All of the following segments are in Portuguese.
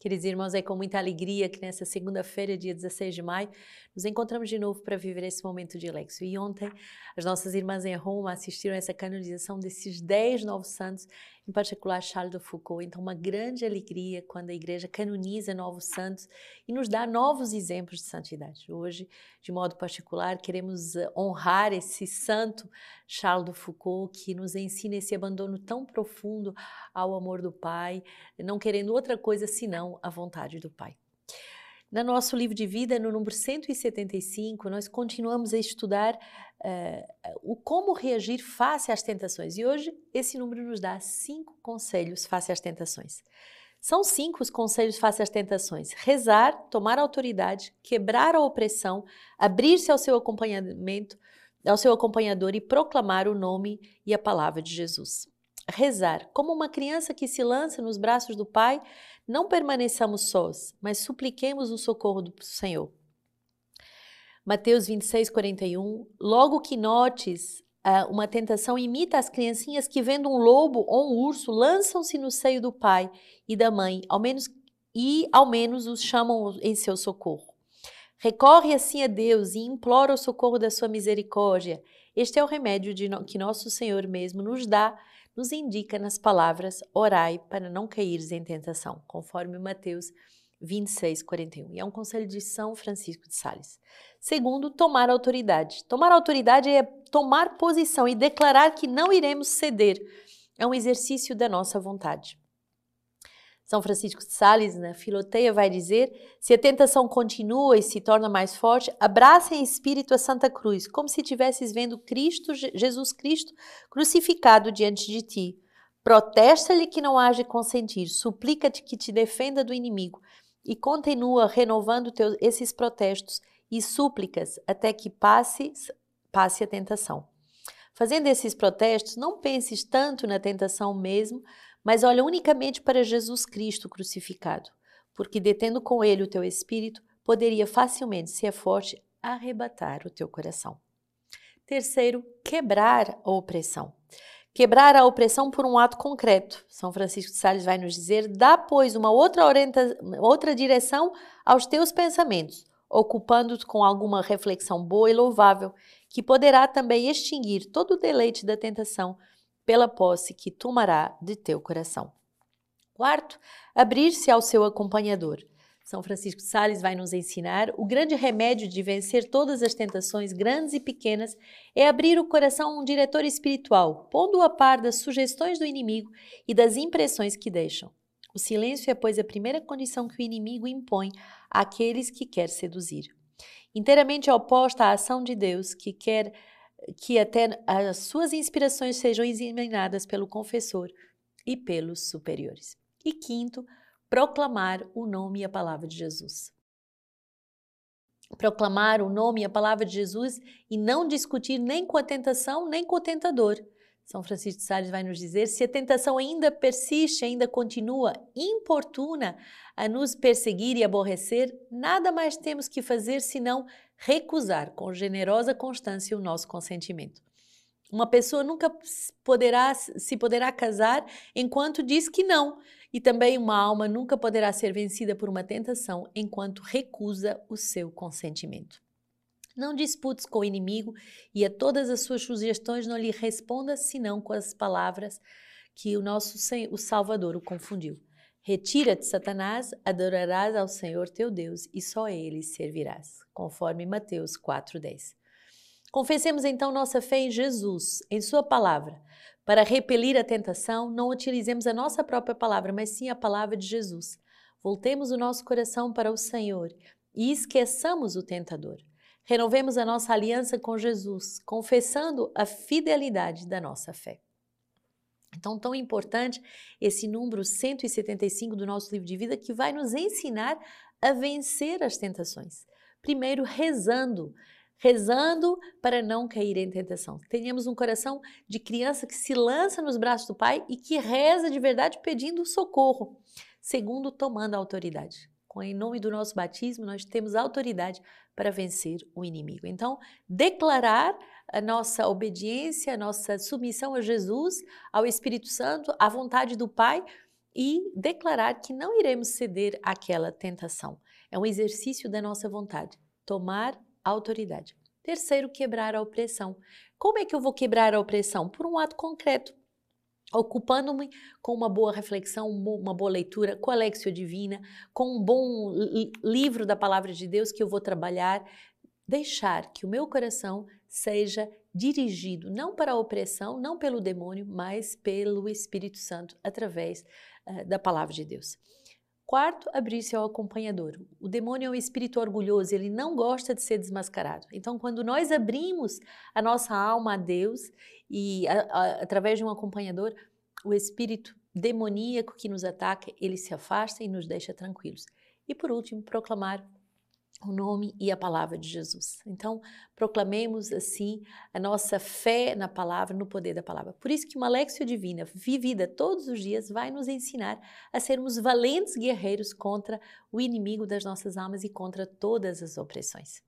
Queridos irmãos, é com muita alegria que nessa segunda-feira, dia 16 de maio, nos encontramos de novo para viver esse momento de Lexo. E ontem, as nossas irmãs em Roma assistiram a essa canonização desses 10 novos santos, em particular Charles de Foucault. Então, uma grande alegria quando a igreja canoniza novos santos e nos dá novos exemplos de santidade. Hoje, de modo particular, queremos eh, honrar esse santo Charles de Foucault, que nos ensina esse abandono tão profundo ao amor do Pai, não querendo outra coisa senão a vontade do Pai. No nosso livro de vida, no número 175, nós continuamos a estudar uh, o como reagir face às tentações. E hoje, esse número nos dá cinco conselhos face às tentações. São cinco os conselhos face às tentações: rezar, tomar autoridade, quebrar a opressão, abrir-se ao seu acompanhamento, ao seu acompanhador e proclamar o nome e a palavra de Jesus. Rezar, como uma criança que se lança nos braços do Pai, não permaneçamos sós, mas supliquemos o socorro do Senhor. Mateus 26, 41. Logo que notes uh, uma tentação, imita as criancinhas que, vendo um lobo ou um urso, lançam-se no seio do pai e da mãe, ao menos e ao menos os chamam em seu socorro. Recorre assim a Deus e implora o socorro da sua misericórdia. Este é o remédio no, que nosso Senhor mesmo nos dá nos indica nas palavras orai para não caíres em tentação, conforme Mateus 26, 41. E é um conselho de São Francisco de Sales. Segundo, tomar autoridade. Tomar autoridade é tomar posição e declarar que não iremos ceder. É um exercício da nossa vontade. São Francisco de Sales, na Filoteia, vai dizer: se a tentação continua e se torna mais forte, abraça em espírito a Santa Cruz, como se estivesses vendo Cristo, Jesus Cristo, crucificado diante de ti. Protesta-lhe que não age consentir, suplica-te que te defenda do inimigo e continua renovando teus, esses protestos e súplicas até que passe, passe a tentação. Fazendo esses protestos, não penses tanto na tentação mesmo, mas olha unicamente para Jesus Cristo crucificado, porque detendo com ele o teu espírito, poderia facilmente, se é forte, arrebatar o teu coração. Terceiro, quebrar a opressão. Quebrar a opressão por um ato concreto. São Francisco de Sales vai nos dizer: dá, pois, uma outra, orienta outra direção aos teus pensamentos, ocupando-te com alguma reflexão boa e louvável, que poderá também extinguir todo o deleite da tentação pela posse que tomará de teu coração. Quarto, abrir-se ao seu acompanhador. São Francisco Sales vai nos ensinar o grande remédio de vencer todas as tentações, grandes e pequenas, é abrir o coração a um diretor espiritual, pondo-o a par das sugestões do inimigo e das impressões que deixam. O silêncio é, pois, a primeira condição que o inimigo impõe àqueles que quer seduzir. Inteiramente oposta à ação de Deus, que quer que até as suas inspirações sejam examinadas pelo confessor e pelos superiores. E quinto, proclamar o nome e a palavra de Jesus. Proclamar o nome e a palavra de Jesus e não discutir nem com a tentação, nem com o tentador. São Francisco de Sales vai nos dizer: se a tentação ainda persiste, ainda continua importuna a nos perseguir e aborrecer, nada mais temos que fazer senão recusar com generosa constância o nosso consentimento. Uma pessoa nunca poderá se poderá casar enquanto diz que não, e também uma alma nunca poderá ser vencida por uma tentação enquanto recusa o seu consentimento. Não disputes com o inimigo e a todas as suas sugestões não lhe responda senão com as palavras que o nosso o Salvador o confundiu. Retira-te, Satanás, adorarás ao Senhor teu Deus e só a ele servirás, conforme Mateus 4:10. Confessemos então nossa fé em Jesus, em sua palavra. Para repelir a tentação, não utilizemos a nossa própria palavra, mas sim a palavra de Jesus. Voltemos o nosso coração para o Senhor e esqueçamos o tentador. Renovemos a nossa aliança com Jesus, confessando a fidelidade da nossa fé. Então, tão importante esse número 175 do nosso livro de vida que vai nos ensinar a vencer as tentações. Primeiro, rezando, rezando para não cair em tentação. Tenhamos um coração de criança que se lança nos braços do Pai e que reza de verdade pedindo socorro. Segundo, tomando a autoridade. Com em nome do nosso batismo, nós temos autoridade para vencer o inimigo. Então, declarar a nossa obediência, a nossa submissão a Jesus, ao Espírito Santo, à vontade do Pai e declarar que não iremos ceder àquela tentação. É um exercício da nossa vontade. Tomar autoridade. Terceiro, quebrar a opressão. Como é que eu vou quebrar a opressão? Por um ato concreto, ocupando-me com uma boa reflexão, uma boa leitura, com a Lexio Divina, com um bom livro da Palavra de Deus que eu vou trabalhar, deixar que o meu coração seja dirigido não para a opressão, não pelo demônio, mas pelo Espírito Santo através uh, da Palavra de Deus. Quarto, abrir-se ao acompanhador. O demônio é um espírito orgulhoso, ele não gosta de ser desmascarado. Então, quando nós abrimos a nossa alma a Deus e a, a, através de um acompanhador, o espírito demoníaco que nos ataca, ele se afasta e nos deixa tranquilos. E por último, proclamar o nome e a palavra de Jesus. Então, proclamemos assim a nossa fé na palavra, no poder da palavra. Por isso que uma Lexio Divina, vivida todos os dias, vai nos ensinar a sermos valentes guerreiros contra o inimigo das nossas almas e contra todas as opressões.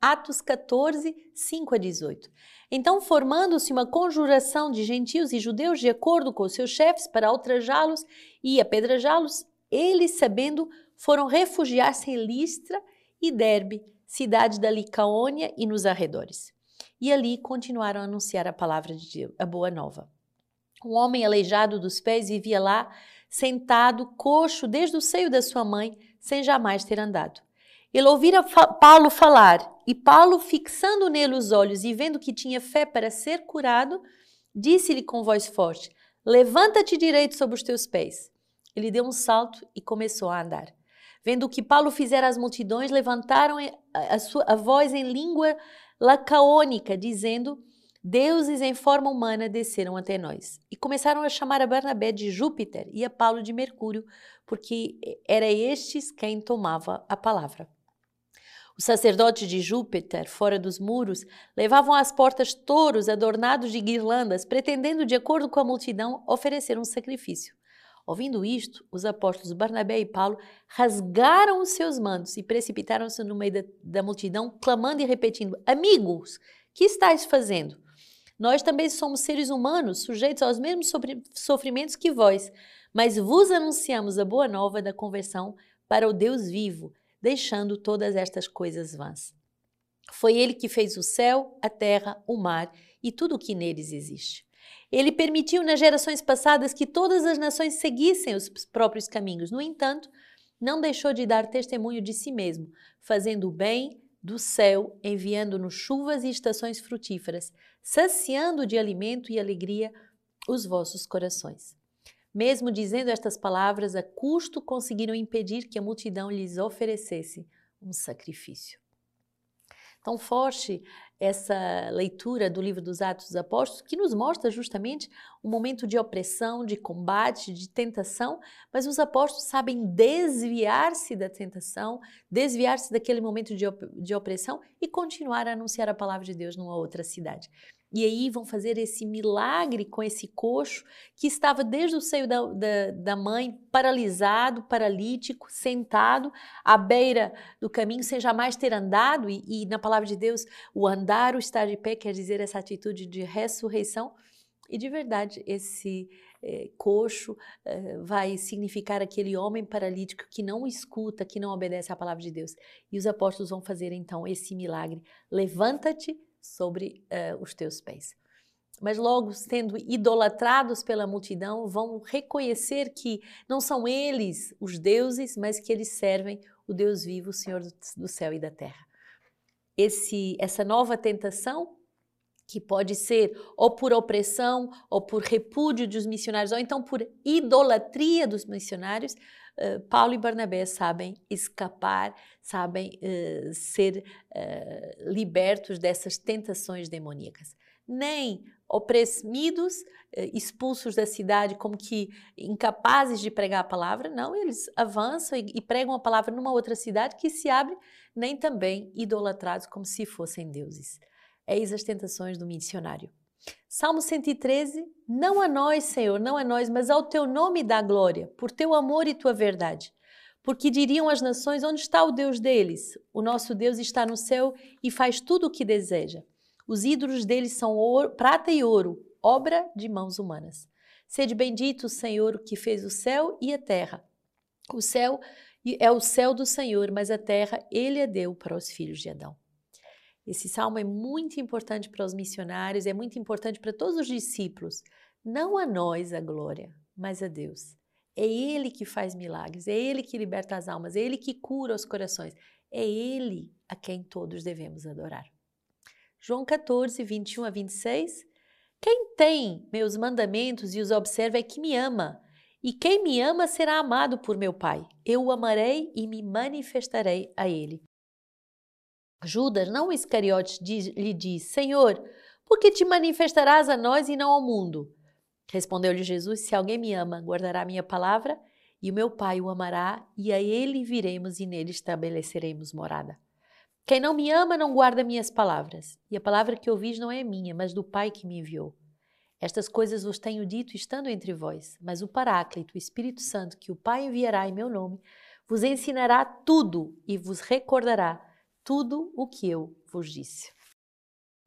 Atos 14, 5 a 18. Então, formando-se uma conjuração de gentios e judeus de acordo com seus chefes para ultrajá-los e apedrejá-los, eles, sabendo, foram refugiar-se em Listra e Derbe, cidade da Licaônia e nos arredores. E ali continuaram a anunciar a palavra de Deus, a boa nova. Um homem aleijado dos pés vivia lá, sentado, coxo desde o seio da sua mãe, sem jamais ter andado. Ele ouvira Paulo falar, e Paulo, fixando nele os olhos e vendo que tinha fé para ser curado, disse-lhe com voz forte: Levanta-te direito sobre os teus pés. Ele deu um salto e começou a andar. Vendo o que Paulo fizera às multidões, levantaram a, sua, a voz em língua lacaônica, dizendo: Deuses em forma humana desceram até nós. E começaram a chamar a Barnabé de Júpiter e a Paulo de Mercúrio, porque era estes quem tomava a palavra. Os sacerdotes de Júpiter, fora dos muros, levavam às portas touros adornados de guirlandas, pretendendo, de acordo com a multidão, oferecer um sacrifício. Ouvindo isto, os apóstolos Barnabé e Paulo rasgaram os seus mantos e precipitaram-se no meio da, da, multidão, clamando e repetindo: Amigos, que estáis fazendo? Nós também somos seres humanos, sujeitos aos mesmos sofrimentos que vós, mas vos anunciamos a boa nova da conversão para o Deus vivo, deixando todas estas coisas vãs. Foi ele que fez o céu, a terra, o mar e tudo o que neles existe. Ele permitiu nas gerações passadas que todas as nações seguissem os próprios caminhos. No entanto, não deixou de dar testemunho de si mesmo, fazendo o bem do céu, enviando-nos chuvas e estações frutíferas, saciando de alimento e alegria os vossos corações. Mesmo dizendo estas palavras, a custo conseguiram impedir que a multidão lhes oferecesse um sacrifício. Tão forte essa leitura do livro dos Atos dos Apóstolos, que nos mostra justamente um momento de opressão, de combate, de tentação, mas os apóstolos sabem desviar-se da tentação, desviar-se daquele momento de, op de opressão e continuar a anunciar a palavra de Deus numa outra cidade. E aí vão fazer esse milagre com esse coxo que estava desde o seio da, da, da, mãe, paralisado, paralítico, sentado à beira do caminho, sem jamais ter andado. E, e na palavra de Deus, o andar, o estar de pé, quer dizer essa atitude de ressurreição. E de verdade, esse eh, coxo eh, vai significar aquele homem paralítico que não escuta, que não obedece à palavra de Deus. E os apóstolos vão fazer então esse milagre. Levanta-te sobre uh, os teus pés. Mas logo, sendo idolatrados pela multidão, vão reconhecer que não são eles os deuses, mas que eles servem o Deus vivo, o Senhor do céu e da terra. Esse, essa nova tentação, que pode ser ou por opressão, ou por repúdio dos missionários, ou então por idolatria dos missionários, uh, Paulo e Barnabé sabem escapar, sabem uh, ser uh, libertos dessas tentações demoníacas. Nem oprimidos, expulsos da cidade, como que incapazes de pregar a palavra, não, eles avançam e, e pregam a palavra numa outra cidade que se abre, nem também idolatrados como se fossem deuses. Eis as tentações do missionário. Salmo 113, não a nós, Senhor, não a nós, mas ao teu nome dá glória, por teu amor e tua verdade. Porque diriam as nações: onde está o Deus deles? O nosso Deus está no céu e faz tudo o que deseja. Os ídolos deles são ouro, prata e ouro, obra de mãos humanas. Sede bendito o Senhor que fez o céu e a terra. O céu é o céu do Senhor, mas a terra ele a deu para os filhos de Adão. Esse salmo é muito importante para os missionários, é muito importante para todos os discípulos. Não a nós a glória, mas a Deus. É Ele que faz milagres, é Ele que liberta as almas, é Ele que cura os corações, é Ele a quem todos devemos adorar. João 14, 21 a 26. Quem tem meus mandamentos e os observa é que me ama, e quem me ama será amado por meu Pai. Eu o amarei e me manifestarei a ele. Judas, não Iscariotes, lhe diz: Senhor, por que te manifestarás a nós e não ao mundo? Respondeu-lhe Jesus: Se alguém me ama, guardará a minha palavra, e o meu Pai o amará, e a ele viremos e nele estabeleceremos morada. Quem não me ama não guarda minhas palavras, e a palavra que ouvis não é minha, mas do Pai que me enviou. Estas coisas vos tenho dito estando entre vós, mas o Paráclito, o Espírito Santo, que o Pai enviará em meu nome, vos ensinará tudo e vos recordará tudo o que eu vos disse.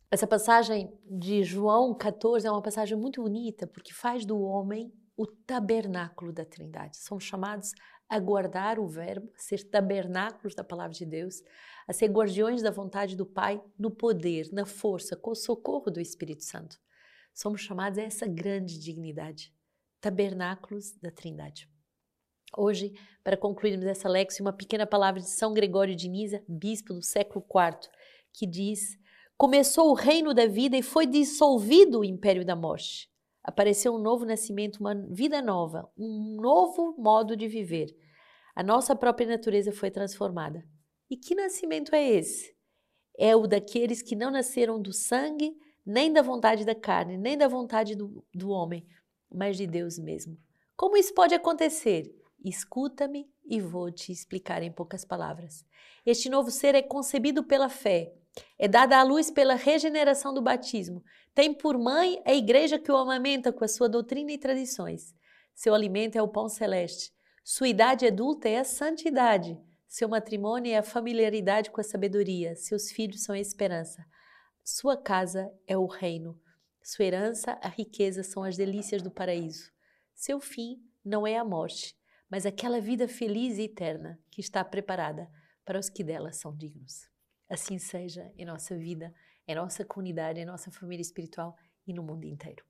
Essa passagem de João 14 é uma passagem muito bonita porque faz do homem o tabernáculo da Trindade. Somos chamados a guardar o Verbo, a ser tabernáculos da palavra de Deus, a ser guardiões da vontade do Pai no poder, na força, com o socorro do Espírito Santo. Somos chamados a essa grande dignidade, tabernáculos da Trindade. Hoje, para concluirmos essa lexia, uma pequena palavra de São Gregório de Nisa, bispo do século IV, que diz: Começou o reino da vida e foi dissolvido o império da morte. Apareceu um novo nascimento, uma vida nova, um novo modo de viver. A nossa própria natureza foi transformada. E que nascimento é esse? É o daqueles que não nasceram do sangue, nem da vontade da carne, nem da vontade do, do homem, mas de Deus mesmo. Como isso pode acontecer? Escuta-me e vou te explicar em poucas palavras. Este novo ser é concebido pela fé, é dada à luz pela regeneração do batismo, tem por mãe a igreja que o amamenta com a sua doutrina e tradições. Seu alimento é o pão celeste, sua idade adulta é a santidade, seu matrimônio é a familiaridade com a sabedoria, seus filhos são a esperança. Sua casa é o reino, sua herança, a riqueza são as delícias do paraíso. Seu fim não é a morte, mas aquela vida feliz e eterna que está preparada para os que dela são dignos. Assim seja em nossa vida, em nossa comunidade, em nossa família espiritual e no mundo inteiro.